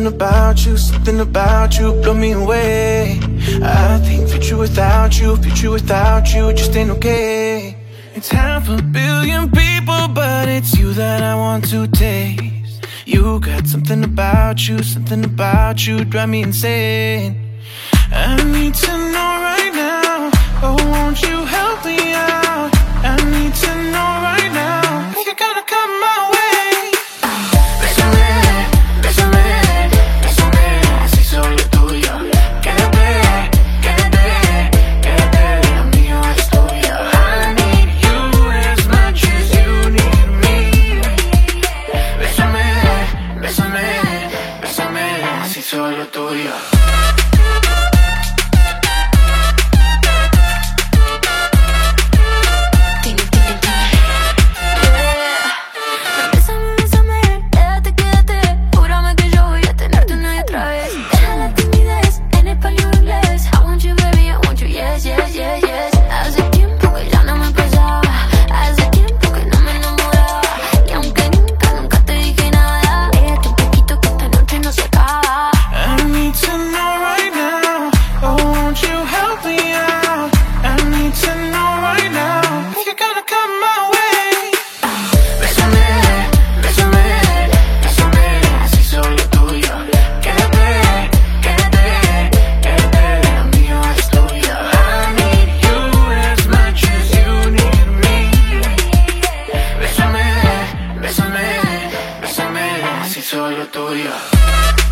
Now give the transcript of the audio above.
Something about you, something about you Blow me away. I think future without you, future without you Just ain't okay. It's half a billion people But it's you that I want to taste. You got something about you, something about you Drive me insane. I need to know soy tuya. si soy lo.